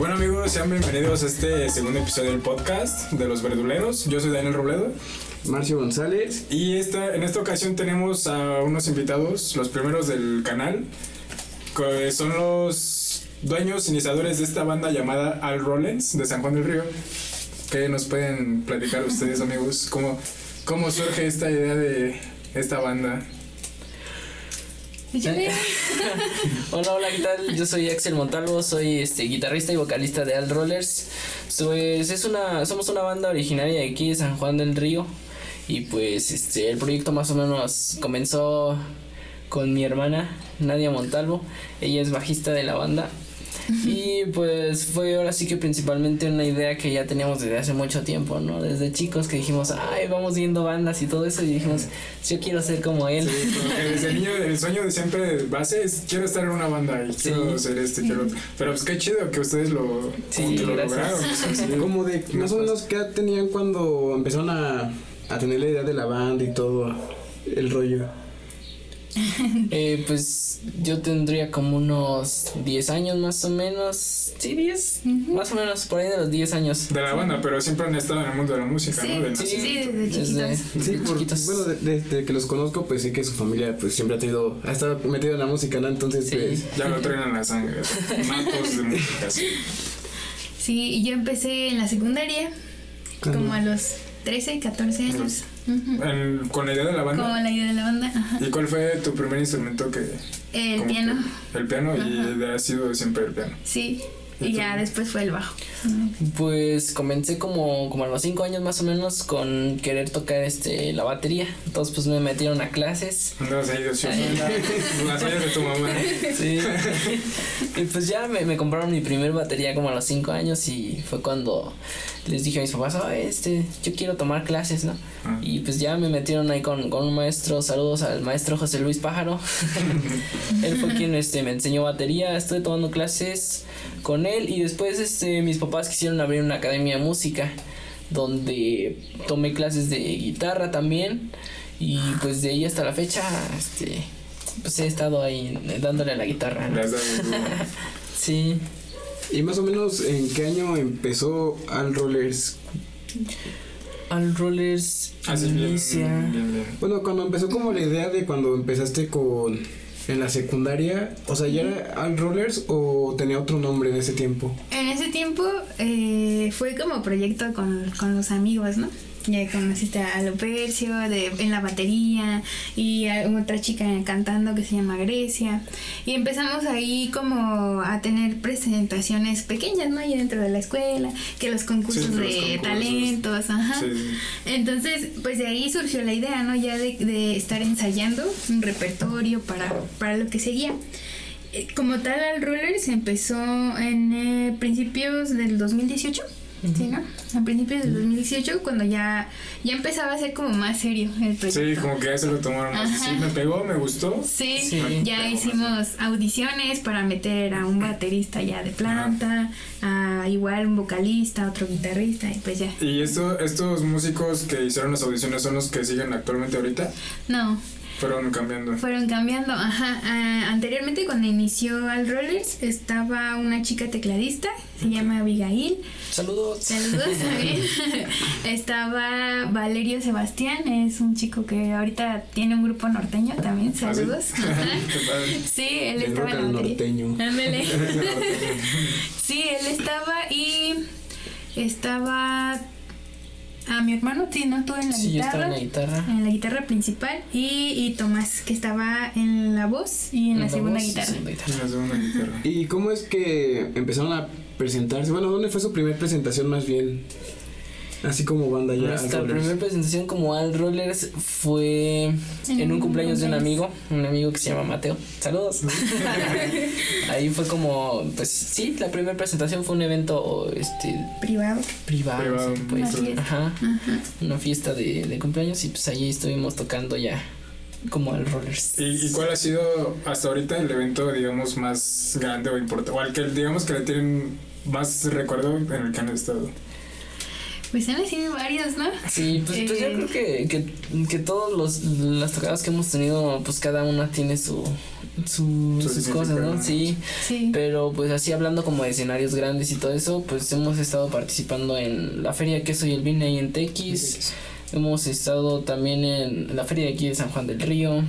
Bueno amigos, sean bienvenidos a este segundo episodio del podcast de los verduleros. Yo soy Daniel Robledo. Marcio González. Y esta, en esta ocasión tenemos a unos invitados, los primeros del canal, que son los dueños iniciadores de esta banda llamada Al Rollins de San Juan del Río. ¿Qué nos pueden platicar ustedes amigos? ¿Cómo, cómo surge esta idea de esta banda? hola, hola, ¿qué tal? Yo soy Axel Montalvo, soy este guitarrista y vocalista de Al Rollers. Pues es una, somos una banda originaria de aquí de San Juan del Río. Y pues este el proyecto más o menos comenzó con mi hermana Nadia Montalvo. Ella es bajista de la banda. Y pues fue ahora sí que principalmente una idea que ya teníamos desde hace mucho tiempo, ¿no? Desde chicos que dijimos, ay, vamos viendo bandas y todo eso, y dijimos, yo quiero ser como él. Sí, desde niño, el sueño de siempre base es, quiero estar en una banda y quiero ser este, quiero otro. Pero pues qué chido que ustedes lo, sí, lo lograron. Como de, más o menos, ¿qué tenían cuando empezaron a, a tener la idea de la banda y todo el rollo? eh, pues yo tendría como unos 10 años más o menos. Sí, 10. Más o menos por ahí de los 10 años. De la banda, pero siempre han estado en el mundo de la música, ¿no? De sí, sí, desde chiquitos. sí, bueno, desde, que los conozco, pues sí que su familia pues siempre ha tenido, ha estado metido en la música, ¿no? Entonces, pues, Ya lo traen en la sangre. Matos de música, sí. Sí, y yo empecé en la secundaria, como a los 13, 14 años con la idea de la banda. Con la idea de la banda, ¿Y cuál fue tu primer instrumento que... El piano. el piano y ha sido siempre el piano. Sí. Y ya después fue el bajo. Pues comencé como, como a los 5 años más o menos con querer tocar este la batería. Entonces pues me metieron a clases. Ahí, Las de tu mamá. Sí. y pues ya me, me compraron mi primer batería como a los 5 años y fue cuando les dije a mis papás, oh, este, yo quiero tomar clases, ¿no? Ah. Y pues ya me metieron ahí con, con un maestro, saludos al maestro José Luis Pájaro. Él fue quien este, me enseñó batería, estuve tomando clases con él y después este, mis papás quisieron abrir una academia de música donde tomé clases de guitarra también y pues de ahí hasta la fecha este pues he estado ahí dándole a la guitarra sí y más o menos en qué año empezó Al Rollers Al Rollers inicia bueno cuando empezó como la idea de cuando empezaste con en la secundaria, o sea, ¿ya era Al Rollers o tenía otro nombre en ese tiempo? En ese tiempo eh, fue como proyecto con, con los amigos, ¿no? Ya conociste a Lopercio de, en la batería y a otra chica cantando que se llama Grecia. Y empezamos ahí como a tener presentaciones pequeñas, ¿no? Ahí dentro de la escuela, que los concursos de talentos, ajá. Entonces, pues de ahí surgió la idea, ¿no? Ya de, de estar ensayando un repertorio para, para lo que seguía eh, como tal al roller se empezó en eh, principios del 2018 Sí, ¿no? A principios del 2018, cuando ya, ya empezaba a ser como más serio el proyecto. Sí, como que ya se lo tomaron más. Sí, me pegó, me gustó. Sí, ya hicimos audiciones para meter a un baterista ya de planta, a igual un vocalista, otro guitarrista, y pues ya. ¿Y esto, estos músicos que hicieron las audiciones son los que siguen actualmente ahorita? No, fueron cambiando. Fueron cambiando, ajá. Ah, anteriormente cuando inició Al Rollers estaba una chica tecladista, se llama Abigail. Saludos. Saludos también. estaba Valerio Sebastián, es un chico que ahorita tiene un grupo norteño también. ¿Ah, Saludos. sí? él estaba en norteño. sí, él estaba y estaba a mi hermano, sí, ¿no? Tú en la sí, guitarra. en la guitarra. En la guitarra principal. Y, y Tomás, que estaba en la voz y en, la, segunda guitarra. En la segunda guitarra. ¿Y cómo es que empezaron a presentarse? Bueno, ¿dónde fue su primera presentación más bien? Así como banda ya. Nuestra primera presentación como Al Rollers fue en un cumpleaños de un amigo, un amigo que se llama Mateo. Saludos. Ahí fue como, pues sí, la primera presentación fue un evento este privado. Privado, pues. Ajá, Una fiesta de, de cumpleaños y pues ahí estuvimos tocando ya como al Rollers. ¿Y, ¿Y, cuál ha sido hasta ahorita el evento, digamos, más grande o importante? O al que, digamos, que le tienen más recuerdo en el que han estado? Pues han sido varios, ¿no? Sí, pues, pues yo eh, creo que, que, que todos los las tocadas que hemos tenido, pues cada una tiene su su- Su sus cosas, ¿no? Sí. Sí. Pero pues así hablando como de escenarios grandes y todo eso, pues hemos estado participando en la Feria de Queso y el Vine ahí en Tequis. Hemos estado también en la feria de aquí de San Juan del Río.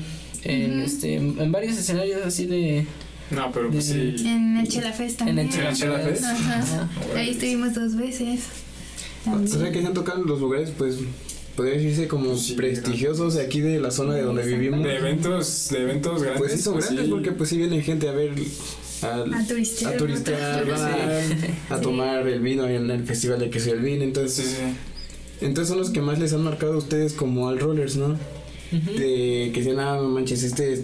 En este, en varios escenarios así de No, pero pues sí. En el Chela Fest en también. el Chela Chela Fest. Fest? Ajá. Ajá. Ahí estuvimos dos veces. O sea También. que se han tocado en los lugares, pues, podría decirse como Sí, prestigiosos de aquí de la zona de donde vivimos. De eventos, de eventos grandes. Pues son grandes porque pues sí viene gente a ver al- A turistear. a turistear, ¿no? van a, a Sí. tomar el vino en el festival de queso y el vino, entonces sí. entonces son los que más les han marcado a ustedes como al rollers, ¿no? De que dicen, ah, no manches, este.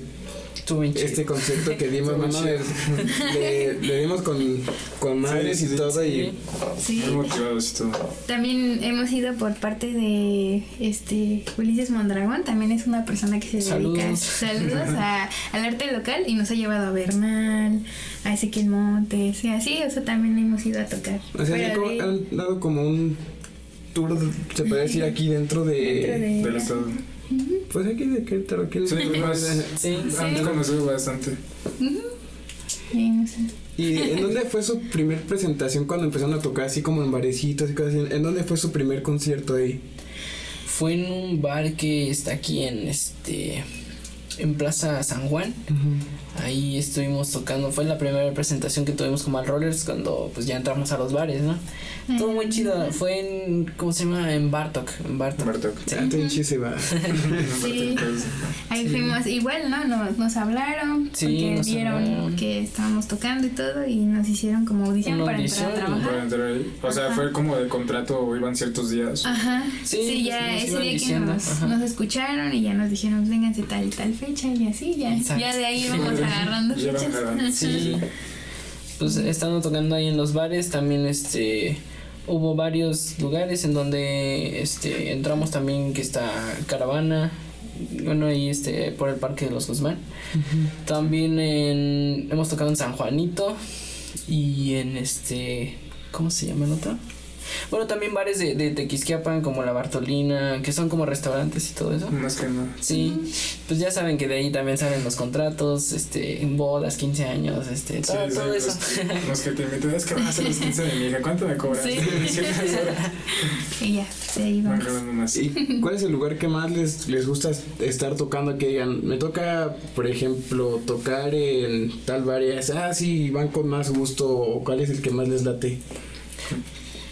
Este concepto que dimos, es- le, le dimos con, con madres Sí, y sí, todo Sí. y Sí. Muy motivados y todo. También hemos ido por parte de este Ulises Mondragón, también es una persona que se dedica Saludos. saludos a, al arte local y nos ha llevado a Bernal, a Ezequiel Montes y así, o sea, también hemos ido a tocar. o sea, como- de- han dado como un tour, se puede decir aquí dentro de, dentro de- Del estado. Pues aquí de aquí de- Sí, más. Sí. Han conocido bastante. Sí, no sé. ¿Y en dónde fue su primer presentación cuando empezaron a tocar así como en barecitos y cosas así? ¿En dónde fue su primer concierto ahí? Fue en un bar que está aquí en este en Plaza San Juan. Ahí estuvimos tocando, fue la primera presentación que tuvimos como al Rollers cuando pues ya entramos a los bares, ¿no? Todo muy chido, fue en, ¿cómo se llama? En Bartok, en Bartok. Bartok. Sí. Ah. Sí. Ahí fuimos igual, ¿no? Nos, nos hablaron, Sí, porque nos vieron hablaron. que estábamos tocando y todo y nos hicieron como audición para entrar a audición y trabajar. Para entrar ahí. O sea, Ajá. fue como de contrato o iban ciertos días. Ajá. Sí, Sí, pues, ya nos ese día diciendo, que nos, nos escucharon y ya nos dijeron, vénganse tal y tal fecha y así, ya, Exacto. ya de ahí vamos agarrando fechas. Sí. Pues estando tocando ahí en los bares, también este hubo varios lugares en donde este entramos también que está caravana bueno ahí este por el parque de los Guzmán también en hemos tocado en San Juanito y en este cómo se llama el otro bueno también bares de, de Tequisquiapan como la Bartolina que son como restaurantes y todo eso Más que no. Sí, pues ya saben que de ahí también salen los contratos, este, en bodas, 15 años, este, todo, Sí, todo sí, eso. Los, los que te invitan es que van a hacer los 15 de mi hija. ¿Cuánto me cobras? Sí. Y ya, de ahí Van vamos. ¿Y cuál es el lugar que más les, les gusta estar tocando? Que digan, me toca, por ejemplo, tocar en tal bar y es, ah, sí, van con más gusto. ¿O cuál es el que más les late?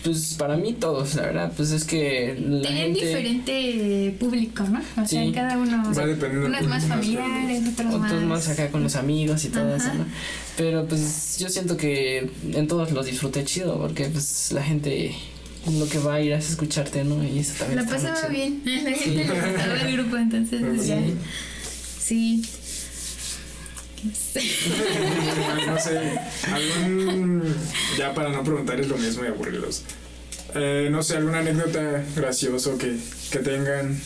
Pues para mí todos, la verdad, pues es que la Tienen gente... diferente público, ¿no? O sea, Sí. cada uno. Va dependiendo Unos más más familiares, otros, Otros más acá con los amigos y todo Ajá. eso, ¿no? Pero pues yo siento que en todos los disfruté chido, porque pues la gente lo que va a ir es escucharte, ¿no? Y eso también La pasaba bien. La gente le gustaba el grupo, entonces Sí. ya. Sí. No sé, algún. Ya para no preguntarles lo mismo y aburrirlos. Eh, no sé, alguna anécdota gracioso que, que tengan.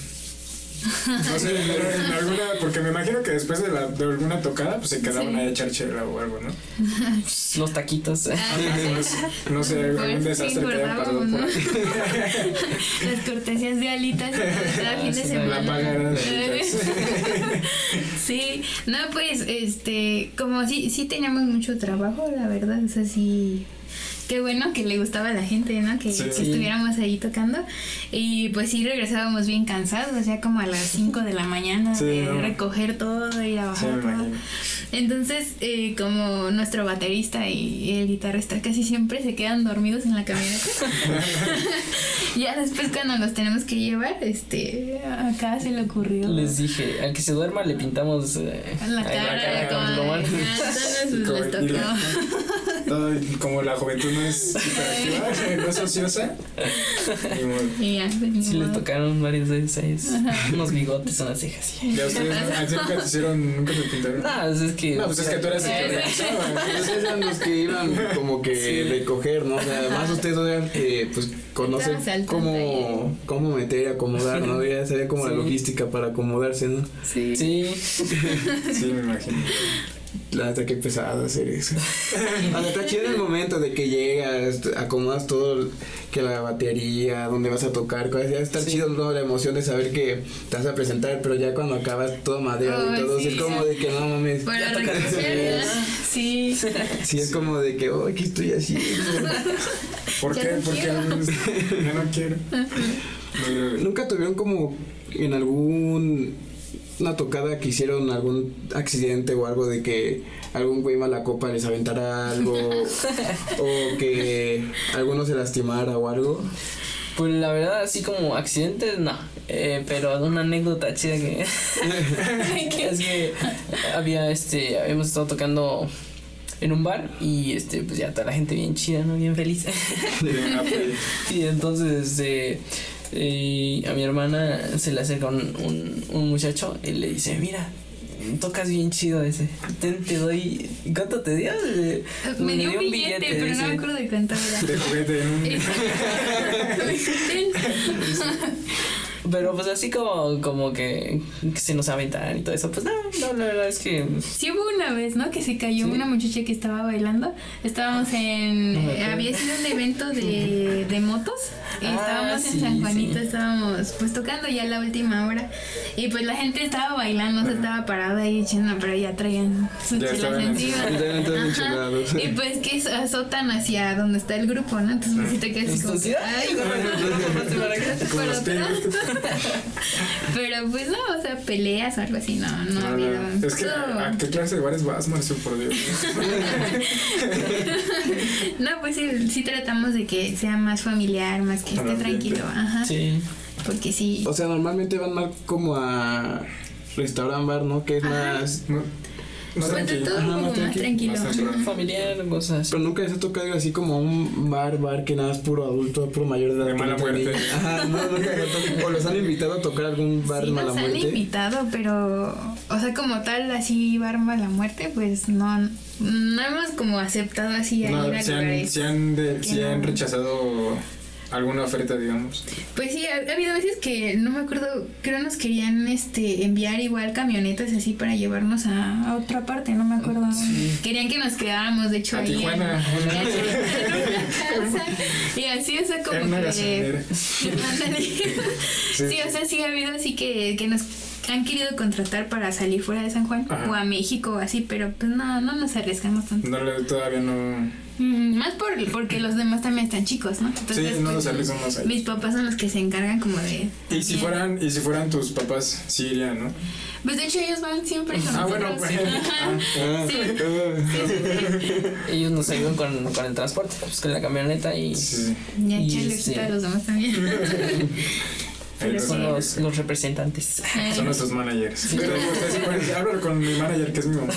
No sé, en alguna. Porque me imagino que después de, la, de alguna tocada, pues se quedaban Sí. ahí a echar chela o algo, ¿no? Los taquitos. Ah, Pues, no sé, algún Pues, desastre sí, que haya pasado por guardábamos, ahí. Las cortesías de alitas cada fin de sí, semana. La paga era de alitas. Sí, no, pues, este, como sí, sí teníamos mucho trabajo, la verdad, o sea, sí, qué bueno que le gustaba a la gente, ¿no? Que, Sí. que estuviéramos ahí tocando, y pues sí regresábamos bien cansados, o sea, como a las 5 de la mañana, Sí, de no. recoger todo, ir a Sí, bajar me todo. Entonces, eh, como nuestro baterista y el guitarrista casi siempre se quedan dormidos en la camioneta. ya después cuando los tenemos que llevar, este, acá se le ocurrió. Les dije, al que se duerma le pintamos eh, La cara, con como plumón. ya, entonces Como- les tocó. Todo, como la juventud no es hiperactiva, no es ociosa. Y ya, Sí, les tocaron varias veces ahí, unos bigotes, unas cejas. y- Ya ustedes nunca te hicieron, nunca te pintaron. No, pues es que. No, pues es que tú eras el que organizaba. Ustedes eran los que iban como que recoger, ¿no? O sea, además ustedes eran que pues conocen cómo, cómo meter y acomodar, ¿no? Ya sabían como la logística para acomodarse, ¿no? Sí. Sí, Sí, me imagino. La neta, qué pesado hacer eso. sea, está chido en el momento de que llegas, acomodas todo, que la batería, dónde vas a tocar, cosas. Ya está chido, ¿no? La emoción de saber que te vas a presentar, pero ya cuando acabas todo madreado y todo, sí, es como de que no mames. Para recoger, sí. Sí, es como de que, oh, ¿qué estoy haciendo? ¿Por Ya qué? no Porque ya no quiero. No, ¿Nunca tuvieron como en algún una tocada que hicieron algún accidente o algo de que algún güey mala copa les aventara algo o que alguno se lastimara o algo? Pues la verdad, así como accidentes, no. Eh, pero una anécdota chida que. es que había este. Habíamos estado tocando en un bar y este, pues ya toda la gente bien chida, ¿no? Bien feliz. ah, pues, y entonces este, eh, a mi hermana se le acerca un, un, un muchacho y le dice, mira. Tocas bien chido ese. Ten, te doy. ¿Cuánto te dio? Me dio un billete, pero no dice. me acuerdo de cuánto era. De juguete un... Pero pues así como, como que, que se nos aventaran y todo eso, pues no, no, la verdad es que Sí hubo una vez, ¿no? Que se cayó Sí. una muchacha que estaba bailando. Estábamos en... No me eh, había sido un evento de, de motos. Y Ah, estábamos sí, en San Juanito, sí. estábamos pues tocando ya la última hora. Y pues la gente estaba bailando, se estaba parada ahí echando, pero ya traían sus chelas encima. Y pues que azotan hacia donde está el grupo, ¿no? Entonces pues, sí te quedas así como... Ay, pero, pues no, o sea, peleas o algo así, no, no, ha No, habido. no. Es que, ¿a qué clase de bares vas, Marcio? Por Dios. No, pues sí, sí tratamos de que sea más familiar, más que Al esté ambiente. tranquilo, ajá. sí. Porque sí. O sea, normalmente van más como a restaurant bar, ¿no? Que es más... No Pues de tranquilo. todo Ajá, como más más tranquilo. tranquilo. Más ajá. Familiar, cosas. Pero nunca les ha tocado ir así como un bar, bar que nada es puro adulto, puro mayor de edad. De mala muerte. Ajá, no, nunca tocado. O los han invitado a tocar algún bar Sí de mala nos han muerte. invitado, pero, o sea, como tal, así, barba la muerte, pues no, no hemos como aceptado así a ir a si han, si han, de- han rechazado alguna oferta, digamos. Pues sí, ha, ha habido veces que, no me acuerdo, creo nos querían este enviar igual camionetas así para llevarnos a, a otra parte, no me acuerdo. Querían que nos quedáramos, de hecho, A ahí en, Tijuana. en una casa. Y así, o sea, como En que... sí, o sea, sí ha habido así que, que nos han querido contratar para salir fuera de San Juan Ajá. o a México o así, pero pues no, no nos arriesgamos tanto. No, todavía no. Mm, Más por, porque los demás también están chicos, ¿no? Entonces, Sí, no pues, nos arriesgamos ahí. Mis papás son los que se encargan como de... Y si fueran, y si fueran tus papás, sí irían, ¿no? Pues de hecho ellos van siempre con Ah, bueno, pues. Ah, Sí. Ellos nos ayudan con, con el transporte, pues con la camioneta y Y échale este- ojito a los demás también. Ahí los- son los, los representantes. Son nuestros managers. Pero ustedes sí pueden decir, hablo con mi manager, que es mi mamá.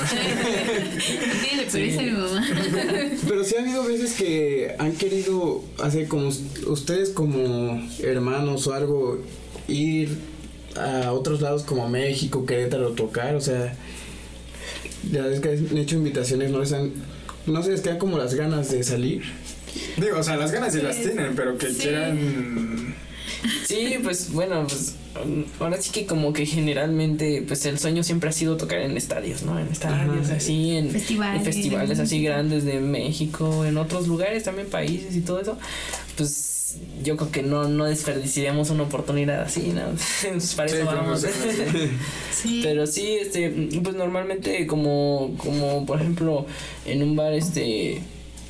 Pero esa es mi mamá. Pero sí ha habido veces que han querido hacer como us- ustedes como hermanos o algo, ir a otros lados como México, Querétaro, tocar, o sea, ya ves que han hecho invitaciones, no les han, no se les quedan como las ganas de salir. Digo, o sea, las ganas sí las tienen, pero que Sí. quieran. Sí, pues bueno, pues ahora sí que como que generalmente pues el sueño siempre ha sido tocar en estadios, ¿no? En estadios Ajá. así, en Festivales. en festivales así grandes de México, en otros lugares también países y todo eso. Pues yo creo que no, no desperdiciaríamos una oportunidad así, ¿no? Pues, para Sí, eso pero no vamos. Sí. Pero sí, este, pues normalmente como, como por ejemplo en un bar, este,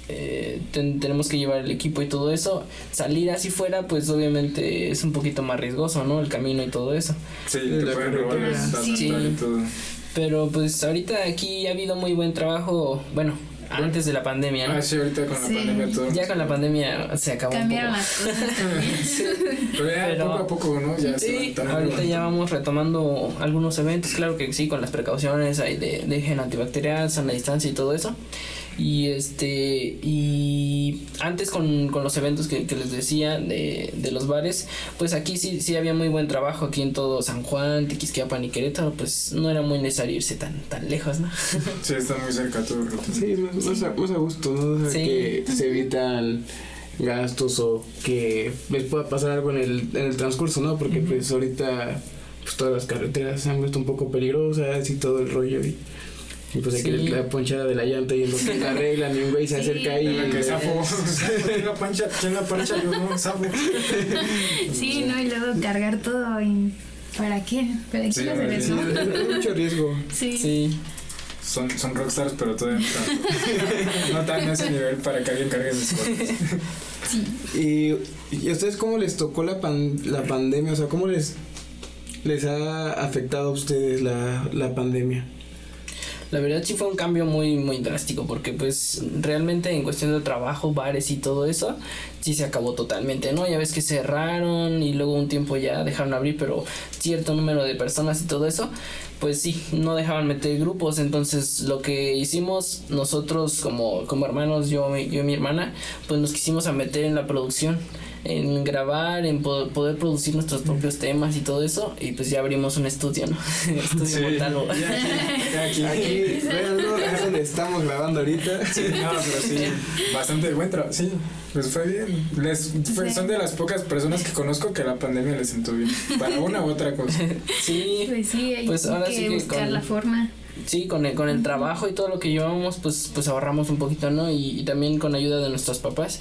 eh, ten- tenemos que llevar el equipo y todo eso. Salir así fuera, pues obviamente es un poquito más riesgoso, ¿no? El camino y todo eso. Sí, te pueden robar Sí. y todo. Pero pues ahorita aquí ha habido muy buen trabajo, bueno, antes de la pandemia, ¿no? Ah, sí, ahorita con la Sí. pandemia todo. Ya con la pandemia se acabó Cambiaron un las poco. cosas también. Pero ya Pero- poco a poco, ¿no? Ya Sí, ahorita ya vamos retomando algunos eventos, claro que sí, con las precauciones ahí de, de higiene antibacterial, sana distancia y todo eso. Y este, y antes con, con los eventos que, que les decía de, de los bares, pues aquí sí, sí había muy buen trabajo, aquí en todo San Juan, Tequisquiapan y Querétaro, pues no era muy necesario irse tan, tan lejos, ¿no? Sí, está muy cerca todo. Sí, más, más, a, más a gusto, ¿no? O sea, Sí. que se evitan gastos o que les pueda pasar algo en el, en el transcurso, ¿no? Porque pues ahorita pues todas las carreteras se han vuelto un poco peligrosas y todo el rollo y Y pues hay que Sí. la ponchada de la llanta y en lo que la arreglan y un güey se Sí. acerca ahí. Que y- zafo. ¿Quién la pancha? ¿Quién la pancha? Yo no, zafo. Sí, ¿no? Y luego cargar todo y... ¿Para qué? ¿Para qué Sí, hacer sí. eso? Es mucho riesgo. Sí. Sí. Son, son rockstars, pero todavía no están. No están en ese nivel para que alguien cargue mis cosas. Sí. ¿Y, y a ustedes cómo les tocó la, pan- la pandemia? O sea, ¿cómo les, les ha afectado a ustedes la, la pandemia? La verdad sí fue un cambio muy muy drástico porque pues realmente en cuestión de trabajo, bares y todo eso, sí se acabó totalmente, ¿no? Ya ves que cerraron y luego un tiempo ya dejaron abrir, pero cierto número de personas y todo eso, pues sí, no dejaban meter grupos, entonces lo que hicimos nosotros como, como hermanos, yo, yo y mi hermana, pues nos quisimos a meter en la producción en grabar, en po- poder producir nuestros propios temas y todo eso, y pues ya abrimos un estudio, ¿no? estudio Montalvo. Ya aquí. Aquí, véanlo, es donde estamos grabando ahorita. Sí, no, pero sí, bastante buen trabajo. Sí, pues fue bien. Les, fue- Sí. Son de las pocas personas que conozco que la pandemia les sentó bien. Para una u otra cosa. Sí, Pues sí, hay Pues ahora que sí que buscar con- la forma. Sí, con el, con el trabajo y todo lo que llevamos, pues, pues ahorramos un poquito, ¿no? Y, y también con ayuda de nuestros papás,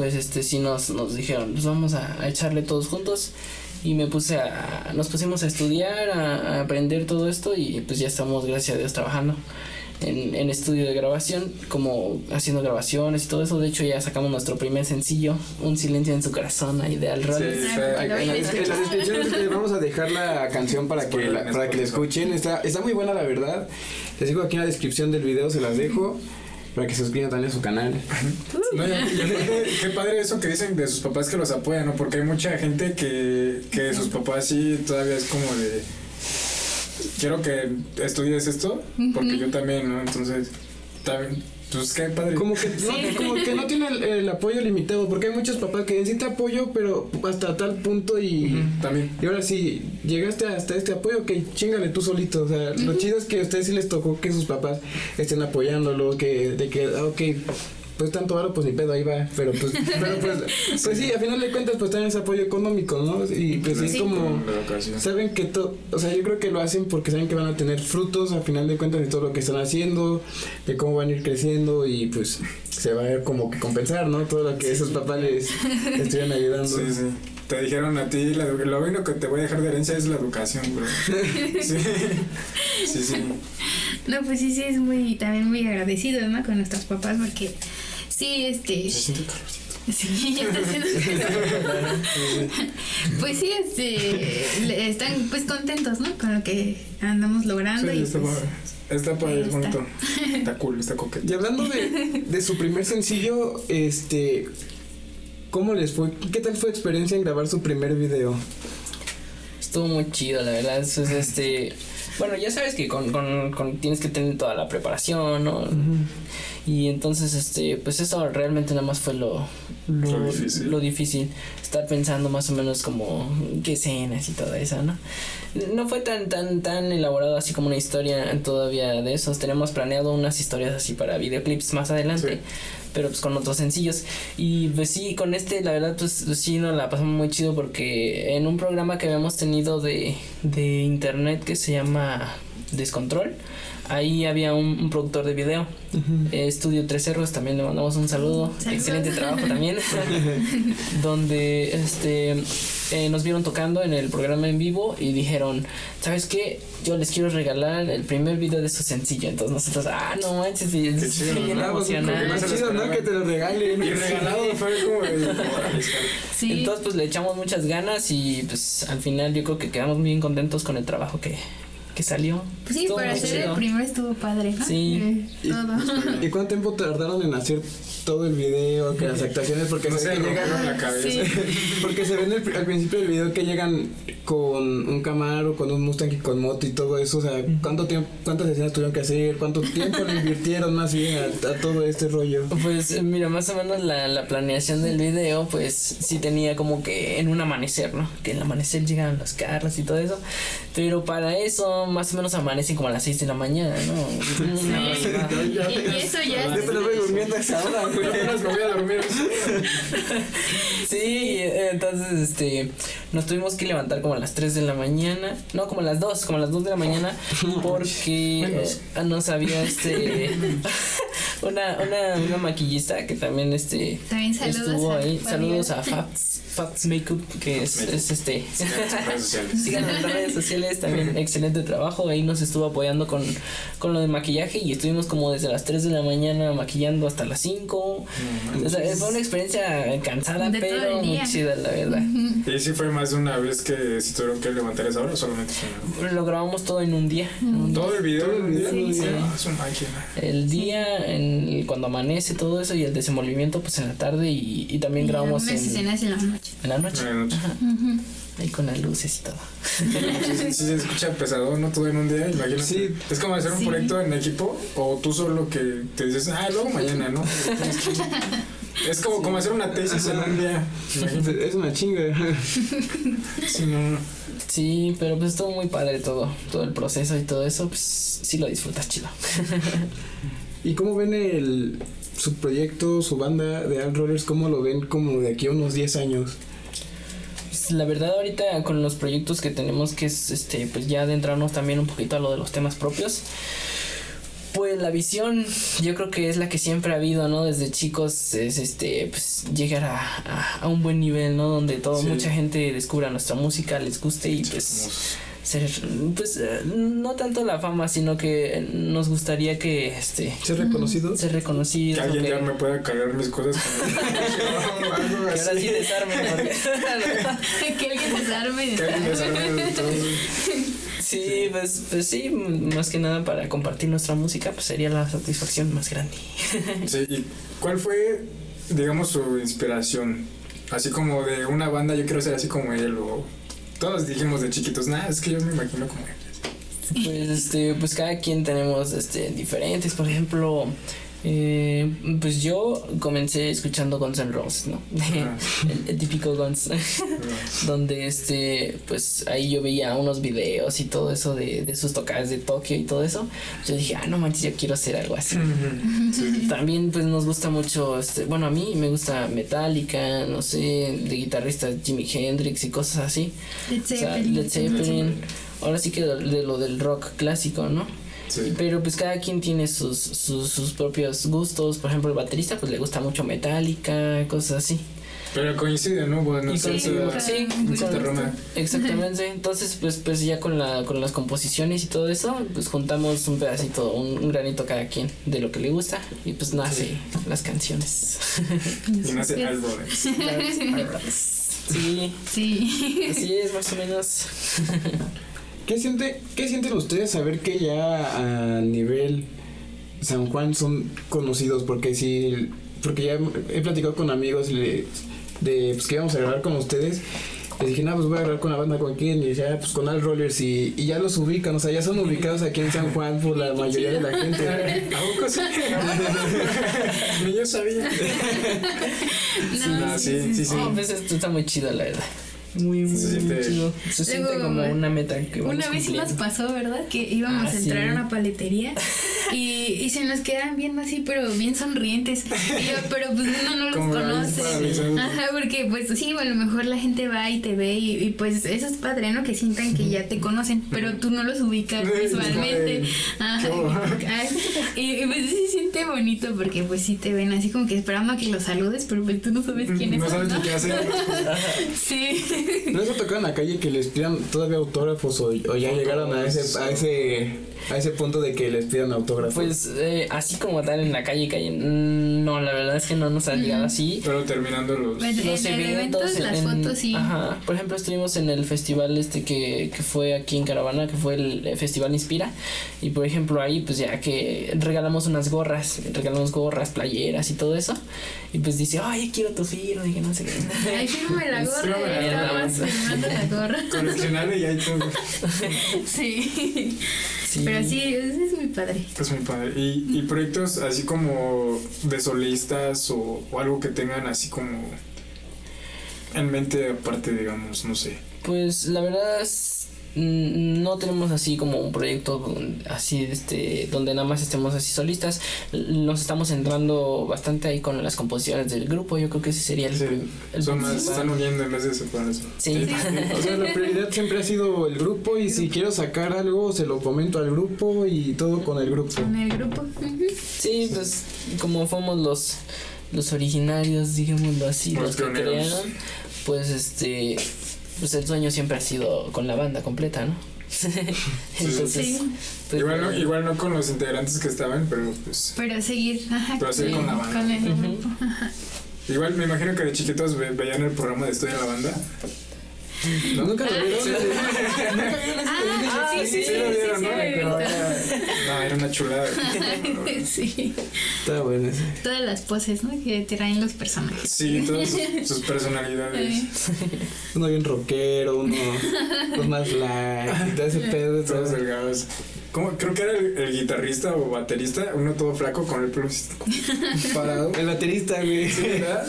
pues este sí nos, nos dijeron, pues vamos a, a echarle todos juntos. Y me puse a, nos pusimos a estudiar, a, a aprender todo esto y pues ya estamos, gracias a Dios, trabajando en, en estudio de grabación, como haciendo grabaciones y todo eso. De hecho, ya sacamos nuestro primer sencillo, Un silencio en su corazón, ahí de Al. Sí, lo En la, voy a en la escuchar. descripción les vamos a dejar la canción para que la, para que la escuchen. Está, está muy buena la verdad. Les digo aquí en la descripción del video, se las dejo. Para que se suscriban también a su canal. No, y, y aparte, qué padre eso que dicen de sus papás que los apoyan, ¿no? Porque hay mucha gente que, que sus papás sí todavía es como de. Quiero que estudies esto, porque yo también, ¿no? Entonces, también, pues qué padre. Como que, no, como que no tiene el, el apoyo limitado. Porque hay muchos papás que dicen sí te apoyo, pero hasta tal punto y. También. Y ahora sí, llegaste hasta este apoyo, que chingale tú solito. O sea, lo chido es que a ustedes sí les tocó que sus papás estén apoyándolo, que, de que, ah, ok, pues tanto varo, pues ni pedo, ahí va. Pero pues, pero pues, pues sí, a final de cuentas, pues también es apoyo económico, ¿no? Y pues es Sí. como. La educación. Saben que todo, o sea, yo creo que lo hacen porque saben que van a tener frutos a final de cuentas de todo lo que están haciendo, de cómo van a ir creciendo y pues se va a ver como que compensar, ¿no? Todo lo que esos papás les estuvieron ayudando. Sí, sí. Te dijeron a ti, la lo único que te voy a dejar de herencia es la educación, bro. Sí, sí, sí. No, pues sí, sí, es muy, también muy agradecido, ¿no? Con nuestros papás porque sí, este... Se siente calorcito. Sí, ya está haciendo Pues sí, este, están pues contentos, ¿no? Con lo que andamos logrando Sí, y está pues. Está padre, está. bonito. Está cool, está coqueto. Y hablando de, de su primer sencillo, este, ¿cómo les fue? ¿Qué tal fue experiencia en grabar su primer video? Estuvo muy chido, la verdad. Eso es este. Bueno, ya sabes que con, con, con- tienes que tener toda la preparación, ¿no? Y entonces, este, pues eso realmente nada más fue lo, lo, Lo difícil. lo difícil. Estar pensando más o menos como qué escenas y todo eso, ¿no? No fue tan, tan, tan elaborado así como una historia todavía de esos. Tenemos planeado unas historias así para videoclips más adelante. Sí. Pero pues con otros sencillos. Y pues sí, con este la verdad pues sí nos la pasamos muy chido porque en un programa que habíamos tenido de, de internet que se llama Descontrol. Ahí había un, un productor de video, eh, Estudio Tres Cerros, también le mandamos un saludo, Saludos. excelente trabajo también, donde este eh, nos vieron tocando en el programa en vivo y dijeron, ¿sabes qué? Yo les quiero regalar el primer video de su sencillo, entonces nosotros, ah, no manches, y Qué chido, bien ¿no? emocionante. chido, ¿no? Que te lo regalen. Y regalado fue como órale, sí. Entonces pues le echamos muchas ganas y pues al final yo creo que quedamos bien contentos con el trabajo que, que salió. Pues sí, para hacer el primero estuvo padre, ¿no? Sí. Eh, todo. ¿Y cuánto tiempo tardaron en hacer todo el video, que las actuaciones? Porque No se rompieron llegan, la cabeza. Sí. porque se ve en el- al principio del video que llegan con un Camaro, con un Mustang y con moto y todo eso. O sea, ¿cuánto tiempo, cuántas escenas tuvieron que hacer? ¿Cuánto tiempo le invirtieron más bien a, a todo este rollo? Pues eh, mira, más o menos la, la planeación del video, pues sí tenía como que en un amanecer, ¿no? Que en el amanecer llegaban los carros y todo eso. Pero para eso, más o menos amanecen como a las 6 de la mañana, ¿no? Sí. Y, y eso ya Yo te lo voy durmiendo a esa hora, güey. Apenas me voy a dormir. Sí, entonces este nos tuvimos que levantar como a las 3 de la mañana, no, como a las 2, como a las 2 de la mañana porque eh, nos había este una, una, una maquillista que también este También saludos estuvo a ahí. Saludos a Fats, Fats Makeup, que es, es este redes sociales. Síganos en las redes sociales, también excelente trabajo. Ahí nos estuvo apoyando con, con lo de maquillaje y estuvimos como desde las 3 de la mañana maquillando hasta las 5. O sea, fue una experiencia cansada, pero muy día. chida, la verdad. Y sí fue más de una vez que se tuvieron que levantar esa hora o solamente una? Lo grabamos todo en un día. un Todo el video. Todo el video, Sí, sí. Ah, es una máquina. El día, en cuando amanece todo eso y el desenvolvimiento pues en la tarde y, y también Y grabamos en, escenas en la noche. en la noche. En la noche. Ajá, ahí con las luces y todo. Sí, sí, sí se escucha pesado, ¿no? Todo en un día, imagínate. Sí. Es como hacer un Sí. proyecto en equipo o tú solo que te dices, ah, luego mañana, ¿no? Es como, como hacer una tesis en un día. Imagínate. Es una chinga. Sí, no, no. Sí, pero pues estuvo muy padre todo, todo el proceso y todo eso, pues sí lo disfrutas chido. ¿Y cómo ven el su proyecto, su banda de Alt Rollers? ¿Cómo lo ven como de aquí a unos 10 años? Pues, La verdad ahorita con los proyectos que tenemos que es este pues ya adentrarnos también un poquito a lo de los temas propios. Pues la visión yo creo que es la que siempre ha habido, ¿no? Desde chicos es este pues llegar a, a, a un buen nivel, ¿no? Donde todo Sí. mucha gente descubra nuestra música, les guste y pues ser pues eh, no tanto la fama, sino que nos gustaría que este ¿Ser reconocido? ser Que reconocidos. alguien que- ya me pueda cargar mis cosas. Que ahora sí así. desarmen porque que alguien desarme Que alguien desarme. Sí, pues, pues sí, más que nada para compartir nuestra música, pues sería la satisfacción más grande. Sí, ¿y cuál fue, digamos, su inspiración? Así como de una banda, yo quiero ser así como él, o todos dijimos de chiquitos, nada, es que yo me imagino como él. Pues este, pues cada quien tenemos este diferentes, por ejemplo, eh, pues yo comencé escuchando Guns N' Roses, ¿no? Ah. el, el típico Guns, donde este, pues ahí yo veía unos videos y todo eso de, de sus tocadas de Tokio y todo eso. Yo dije, ah, no manches, yo quiero hacer algo así. Sí. También pues nos gusta mucho, este, bueno a mí me gusta Metallica, no sé, de guitarristas Jimi Hendrix y cosas así. Led O sea, Zeppelin. Led Zeppelin. Ahora sí que de, de lo del rock clásico, ¿no? Sí. Pero pues cada quien tiene sus, sus, sus propios gustos. Por ejemplo, el baterista pues le gusta mucho Metallica, cosas así. Pero coincide, ¿no? Bueno, Y sí, coincide, sí, sí, sí, con- roma. Exactamente. Entonces pues pues ya con la con las composiciones y todo eso, pues juntamos un pedacito, un, un granito cada quien de lo que le gusta y pues nace las canciones. Y nace Al Rollins. Sí, Sí. así es más o menos. ¿Qué, siente, ¿Qué sienten ustedes saber que ya a nivel San Juan son conocidos? Porque si, porque ya he platicado con amigos de pues, que íbamos a grabar con ustedes. Les dije, no, pues voy a grabar con la banda con quién. Y decía, "Ah, pues con Al Rollers. Y, y ya los ubican, o sea, ya son ubicados aquí en San Juan por la mayoría de la gente. ¿A poco sí? Ni yo sabía. No, Ah, sí, sí, sí. Oh, pues esto está muy chido, la verdad. Muy, muy, Se muy siente- chido. Se siente Luego, como una meta que vamos Una vez sí nos pasó, ¿verdad? Que íbamos Ah, a entrar sí. a una paletería y, y se nos quedan viendo así, pero bien sonrientes. Y yo, pero pues uno no los Como conoce. Ajá, porque pues sí, a lo mejor la gente va y te ve y, y, pues eso es padre, ¿no? Que sientan que ya te conocen, pero tú no los ubicas visualmente. Ajá. Y, y, pues sí se siente bonito porque pues sí te ven así como que esperando a que los saludes, pero pues tú no sabes quiénes No son. sabes ¿no? qué hacer. Sí. ¿No les ha tocado la calle que les pidan todavía autógrafos o, o ya llegaron a ese, a ese a ese punto de que les pidan autógrafos? Pues eh, así como tal en la calle, calle. mm, No, la verdad es que no nos ha llegado así. Pero terminando los. En Los evento, eventos, las en- fotos sí. Ajá. Por ejemplo, estuvimos en el festival este que, que fue aquí en Caravana, que fue el eh, Festival Inspira. Y por ejemplo ahí pues ya que regalamos unas gorras, regalamos gorras, playeras y todo eso. Y pues dice, ay, quiero tu firma, y que no sé qué. Ay, fírmame la gorra. Fírmame la gorra. Coleccionable y ahí todo. Sí. Sí. Pero sí, es muy padre. Es muy padre. Y, y proyectos así como de solistas o, o algo que tengan así como en mente aparte, digamos, no sé. Pues la verdad es- no tenemos así como un proyecto así este donde nada más estemos así solistas nos estamos centrando bastante ahí con las composiciones del grupo yo creo que ese sería el, Sí, el son más, están uniendo en vez de separarse. Sí. O sea, la prioridad siempre ha sido el grupo y si quiero sacar algo se lo comento al grupo y todo con el grupo. Con el grupo. Sí, pues como fuimos los los originarios, digámoslo así, Los los, que crearon, pues este pues el sueño siempre ha sido con la banda completa, ¿no? Entonces, Sí. pues, igual, no, igual no con los integrantes que estaban, pero pues. Pero seguir. Ajá, Pero seguir con la banda. Con el. Ajá. Igual me imagino que de chiquitos ve- veían el programa de Estoy en la banda. ¿No? ¿Nunca lo vieron? Sí. Ah, sí, sí, sí, Sí lo vieron, ¿no? Pero era- No, era una chulada. Sí. Está bueno ese. Todas las poses, ¿no? Que traen los personajes. Sí, todas sus, sus personalidades. Uno bien rockero, uno pues más light y todo ese pedo. todo. Todos delgados. ¿Cómo? Creo que era el, el guitarrista o baterista, uno todo flaco con el así parado. El baterista, güey. Sí, ¿verdad?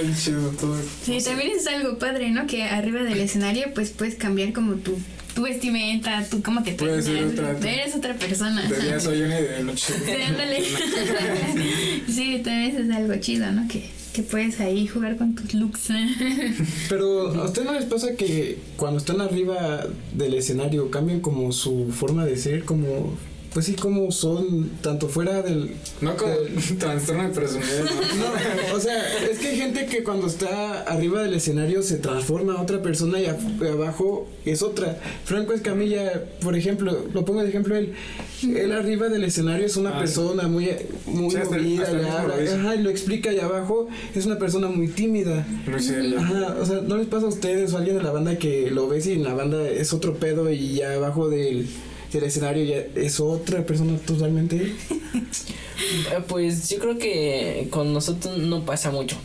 Bien chido todo. Sí, también es algo padre, ¿no? Que arriba del escenario, pues puedes cambiar como tu, tu vestimenta, tú cómo te Puedes peinas. ser otra- Eres otra persona. De día soy una y de noche. Sí, ándale. sí, también eso es algo chido, ¿no? Que, que puedes ahí jugar con tus looks. Pero a usted no les pasa que cuando están arriba del escenario cambian como su forma de ser, como pues sí, como son tanto fuera del No como del- trastorno de personalidad. ¿no? No, o sea, es que hay gente que cuando está arriba del escenario se transforma a otra persona y abajo es otra. Franco Escamilla, por ejemplo, lo pongo de ejemplo él. Él arriba del escenario es una Ah, persona muy, muy Sí, hasta movida, hasta le habla, lo ajá, y lo explica y abajo es una persona muy tímida. Muy serio. Ajá, o sea, ¿no les pasa a ustedes o a alguien de la banda que lo ves y en la banda es otro pedo y ya abajo del, del escenario ya es otra persona totalmente? Pues yo creo que con nosotros no pasa mucho.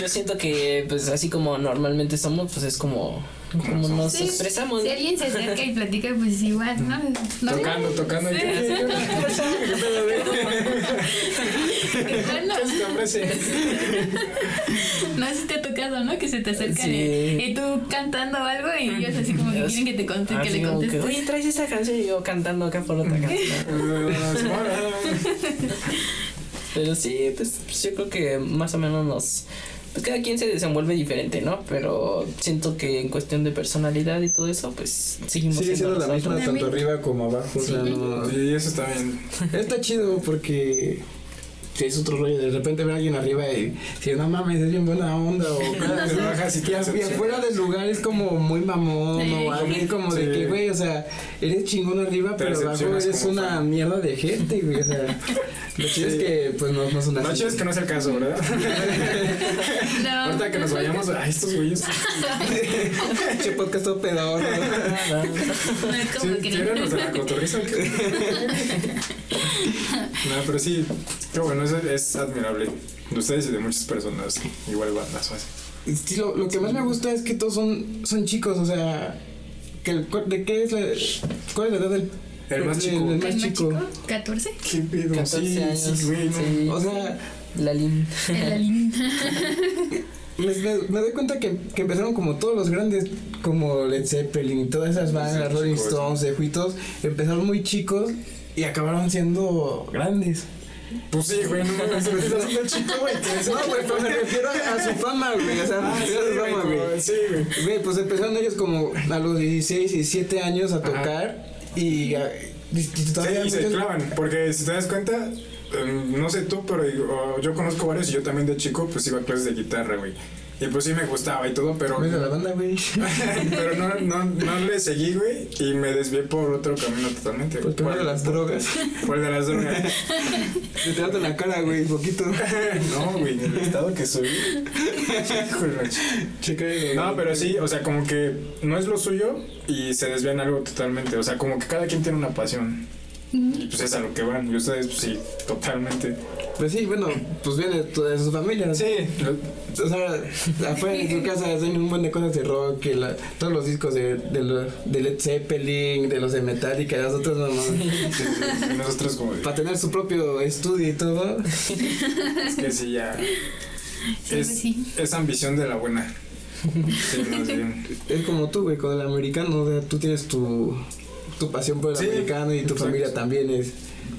Yo siento que pues así como normalmente somos, pues es como, como nos Sí, expresamos. Si alguien se acerca y platica, pues igual, ¿no? ¿No? Tocando, tocando. Sí. ¿Qué Bueno, no sé si te ha tocado, ¿no? Que se te acercan Sí. y, y tú cantando algo y ellos así como que quieren que te contes, que le que, contestes. Oye, traes esta canción y yo cantando acá por otra canción. Pero sí, pues, pues yo creo que más o menos nos... Pues cada quien se desenvuelve diferente, ¿no? Pero siento que en cuestión de personalidad y todo eso, pues seguimos Sigue siendo la misma tanto arriba como abajo. O sea, no, Sí, eso está bien. Está chido porque sí, es otro rollo. De repente ver a alguien arriba y decir, no mames, es bien buena onda. O Te bajas y y, te y afuera del lugar es como muy mamón Sí. o alguien como de Sí. que, güey, o sea, eres chingón arriba, pero abajo eres una fan. mierda de gente, güey. O sea, lo chido es que pues no, no son así. Lo chido es que no es el caso, ¿verdad? No. Ahorita que nos vayamos, ay, estos güeyes. Che podcast todo pedorro. No es ¿Sí, como que. No, pero sí, qué bueno, eso es admirable. De ustedes y de muchas personas, igual bandas o así. Sí, lo, lo que más me gusta es que todos son, son chicos, o sea, que ¿de qué es la, cuál es la edad del El más chico. ¿El más chico? ¿14? ¿Qué pedo? 14 Sí, años. sí, güey, no. sí. O sea, La Lin. La linda. me, me- doy cuenta que, que empezaron como todos los grandes, como Led Zeppelin y todas esas bandas, Sí, Rolling. Stones, de Juitos, empezaron muy chicos y acabaron siendo grandes. Pues sí, güey, no mames, me estás haciendo chico, güey. No, güey, pero me refiero a, a su fama, güey, o sea, me Ah, sí, refiero a su fama, güey. sí, güey. Güey, pues empezaron ellos como a los 16, 17 años a tocar y, a- y- y todavía y se clavan, porque si te das cuenta, em, no sé tú, pero yo conozco varios y yo también de chico, pues iba a clases de guitarra, güey. Y pues sí me gustaba y todo, pero. La banda, güey. pero no, no, no le seguí, güey, y me desvié por otro camino totalmente. güey. Por de las drogas. Por el de las drogas. Te trata en la cara, güey, poquito. no, güey, en el estado que soy. No, pero sí, o sea, como que no es lo suyo y se desvían algo totalmente. O sea, como que cada quien tiene una pasión. Y pues es a lo que van. Y ustedes, pues sí, totalmente. Pues sí, bueno, pues viene de toda su familia. Sí, O sea, afuera de su casa hacen un buen de cosas de rock, que la- todos los discos de, de, lo- de Led Zeppelin, de los de Metallica, de nosotros no, no. y nosotros como Para tener su propio estudio y todo. es que sí, ya. Sí, es, pues sí. es ambición de la buena. Sí, más bien. Es como tú, güey, con el americano, o sea, tú tienes tu, tu pasión por el Sí, americano y tu exacto. familia también es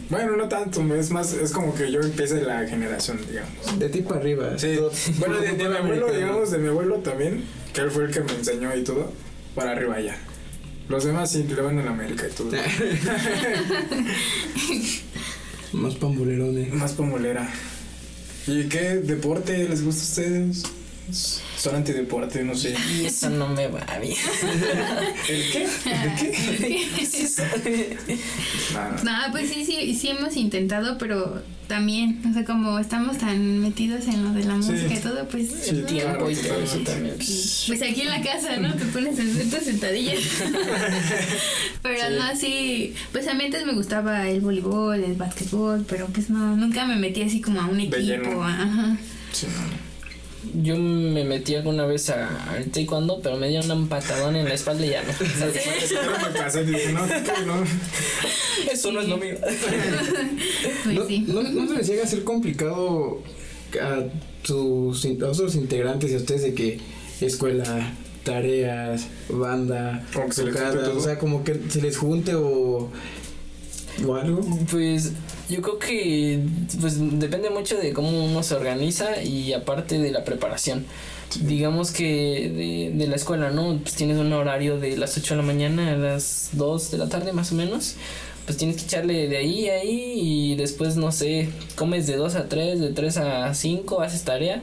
Bueno, no tanto, es más, es como que yo empiece la generación, digamos. de ti para arriba. Sí, Todo- bueno, de, de mi abuelo, digamos, de mi abuelo también, que él fue el que me enseñó y todo, para arriba ya. Los demás sí le van a la América y todo. Más pambulerones. Más pomolera. ¿Y qué deporte les gusta a ustedes? Son antideporte, no sé. Y eso no me va bien. ¿El qué? ¿El qué? ¿Qué es eso? Nada. No, pues sí, sí, sí hemos intentado, pero también, o sea, como estamos tan metidos en lo de la Sí. música y todo, pues... Sí, El no. tiempo y todo eso también. Pues aquí en la casa, ¿no? Te pones en ciertas sentadillas. pero Sí. no, sí. Pues a mí antes me gustaba el voleibol, el básquetbol, pero pues no, nunca me metí así como a un equipo. Ajá. Sí, no. Yo me metí alguna vez a- al taekwondo, pero me dieron un patadón en la espalda y ya no. Es que no me pasé, dije, no, que no. Eso no es lo mío. Pues ¿No, sí. no, no se les llega a ser complicado a tus in- a otros integrantes y a ustedes de que escuela, tareas, banda, se tocadas, todo. o sea, como que se les junte o, o algo? Pues yo creo que pues depende mucho de cómo uno se organiza y aparte de la preparación. Digamos que de, de la escuela, ¿no? Pues tienes un horario de las 8 de la mañana a las 2 de la tarde más o menos. Pues tienes que echarle de ahí a ahí y después, no sé, comes de 2 a 3, de 3 a 5, haces tarea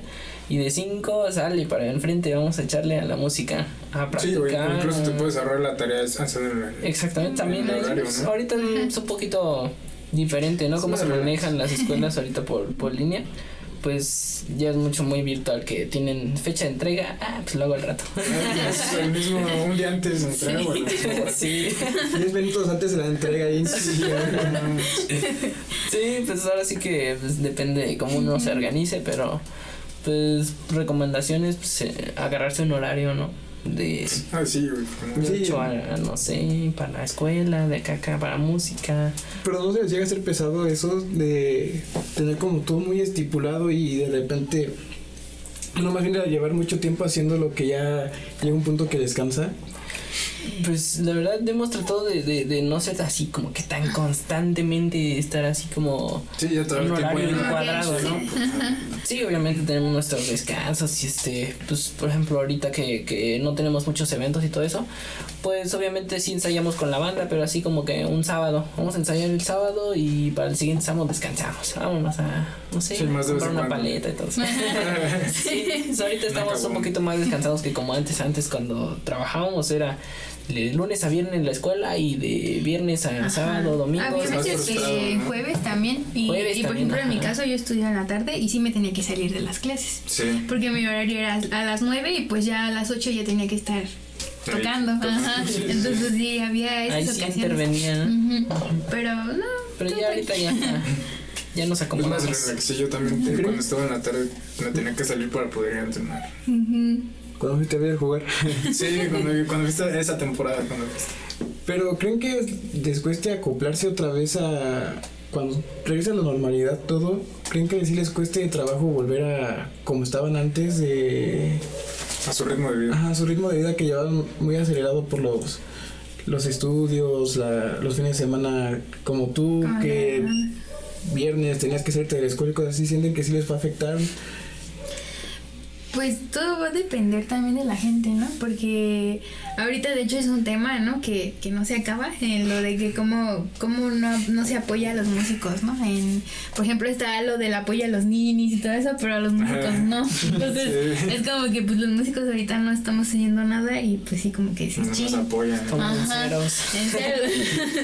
y de 5 sale para enfrente, vamos a echarle a la música, a Sí, practicar. incluso te puedes ahorrar la tarea haciendo el Exactamente, también horario, ¿no? ahorita es un poquito diferente, ¿no? Cómo se manejan las escuelas ahorita por, por línea. Pues ya es mucho muy virtual que tienen fecha de entrega, ah, pues lo hago al rato. Es el mismo, un día antes de sí. 10 minutos antes de la entrega ahí. Sí, pues ahora sí que pues, depende de cómo uno se organice, pero pues recomendaciones, pues eh, agarrarse un horario, ¿no? De Ah, sí, güey. como- de Sí. ocho a, no sé, para la escuela, de acá, acá para música. Pero no se les llega a ser pesado eso de tener como todo muy estipulado y de repente, no más bien a llevar mucho tiempo haciendo lo que ya llega un punto que descansa. Pues la verdad hemos tratado de, de, de no ser así como que tan constantemente estar así como Sí, ya todo un el tiempo. horario cuadrado, ¿no? Sí, obviamente tenemos nuestros descansos y este, pues por ejemplo ahorita que, que no tenemos muchos eventos y todo eso, pues obviamente sí ensayamos con la banda, pero así como que un sábado, vamos a ensayar el sábado y para el siguiente sábado descansamos, vámonos a, no sé, Sí, más de vez comprar en una cuando. paleta y todo eso. Sí, pues, ahorita estamos un poquito más descansados que como antes. Antes cuando trabajábamos era de lunes a viernes en la escuela y de viernes a Ajá. sábado, domingo. Había veces que jueves también. Y, Jueves y por también, ejemplo, en mi caso, yo estudiaba en la tarde y sí me tenía que salir de las clases. Sí. Porque mi horario era a las 9 y pues ya a las 8 ya tenía que estar tocando. Ajá. Sí, sí, sí. Entonces sí, había esas Ahí sí ocasiones. intervenía. ¿no? Ujú. Pero no. Pero ya ahorita ya, ya nos Es más, acomodamos. relax. Sí, yo también te- cuando estaba en la tarde me tenía que salir para poder ir a entrenar. Cuando fuiste a ver jugar. Sí, cuando, cuando viste esa temporada, cuando viste. Pero ¿creen que les cueste acoplarse otra vez a... Cuando regresa a la normalidad todo, ¿creen que sí les cueste trabajo volver a como estaban antes de... A su ritmo de vida. Ajá, su ritmo de vida que llevaban muy acelerado por los los estudios, la- los fines de semana como tú, Como que viernes tenías que salirte de la escuela y cosas así, sienten que sí les va a afectar. Pues todo va a depender también de la gente, ¿no? Porque ahorita de hecho es un tema, ¿no? Que, que no se acaba, en lo de que cómo, cómo no, no se apoya a los músicos, ¿no? En, por ejemplo está lo del apoyo a los ninis y todo eso, pero a los músicos no. Entonces Sí. es como que pues los músicos ahorita no estamos haciendo nada y pues sí como que dices, Nos ching. apoyan. ¿no? Ajá. ceros. En serio.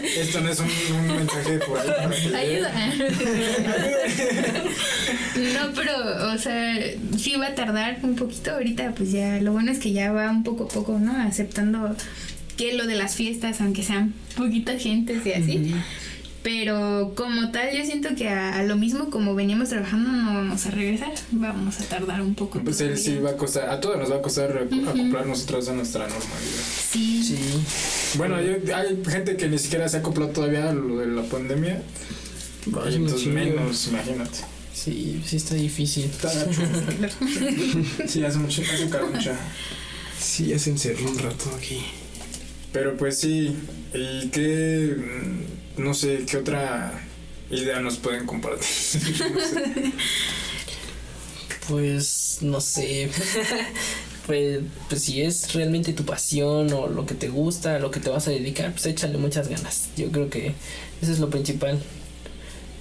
Esto no es un, un mensaje por ahí Ayuda. No, pero, o sea, sí va a tardar un poquito ahorita, pues ya, lo bueno es que ya va un poco a poco, ¿no? Aceptando que lo de las fiestas, aunque sean poquita gente y así. Pero como tal, yo siento que a, a lo mismo como veníamos trabajando no vamos a regresar, vamos a tardar un poco. Pues él sí todavía. va a costar, a todos nos va a costar acoplarnos nosotros a nuestra normalidad. Sí. Sí. Bueno, yo- hay gente que ni siquiera se acopló todavía a lo de la pandemia. Vaya, entonces menos, imagínate. Sí, sí está difícil. Está gacho. Sí, hace mucho, hace mucha. Sí, ya se encerró un rato aquí. Pero pues sí, ¿y qué, no sé, qué otra idea nos pueden compartir? No sé. Pues no sé. pues, pues si es realmente tu pasión o lo que te gusta, lo que te vas a dedicar, pues échale muchas ganas. Yo creo que eso es lo principal.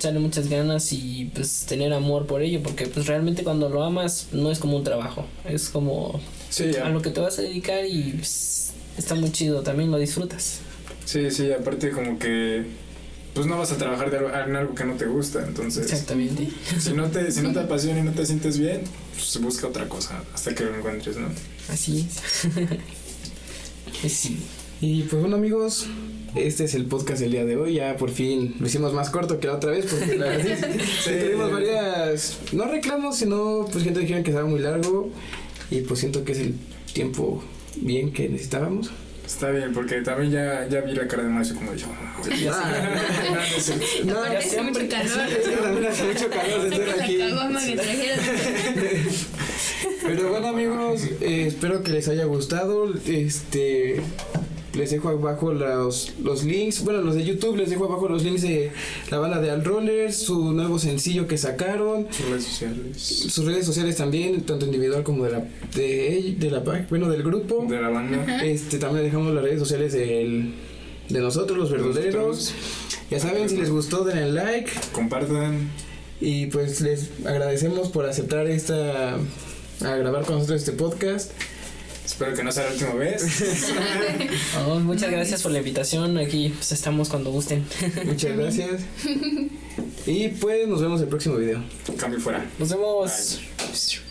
Echarle muchas ganas y pues tener amor por ello, porque pues realmente cuando lo amas no es como un trabajo, es como Sí, a lo que te vas a dedicar y pues, está muy chido, también lo disfrutas. sí, sí, aparte como que pues no vas a trabajar de en algo que no te gusta, entonces Exactamente. si no te si no te apasiona y no te sientes bien, pues busca otra cosa hasta que lo encuentres, ¿no? Así es. Pues sí. Y pues bueno amigos, este es el podcast del día de hoy. Ya por fin lo hicimos más corto que la otra vez porque la verdad sí, sí tuvimos varias, no reclamos, sino pues gente dijeron que estaba muy largo y pues siento que es el tiempo bien que necesitábamos. Está bien, porque también ya, ya vi la cara de Mauricio como yo. No, Aparte hace siempre- mucho calor. es también hace mucho calor de estar aquí. Pero bueno amigos, eh, espero que les haya gustado. Este les dejo abajo los, los links, bueno los de YouTube les dejo abajo los links de la banda de Al Rollers, su nuevo sencillo que sacaron, Sus redes sociales. sus redes sociales también, tanto individual como de la de, de la bueno del grupo. De la banda. Este también dejamos las redes sociales del, de nosotros los verduleros. Ya saben, si les gustó denle like Compartan. y pues les agradecemos por aceptar esta a grabar con nosotros este podcast. Espero que no sea la última vez. Oh, muchas gracias por la invitación. Aquí pues, estamos cuando gusten. Muchas gracias. Y pues nos vemos en el próximo video. Cambio fuera. Nos vemos. Bye.